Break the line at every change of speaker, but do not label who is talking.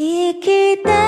生きて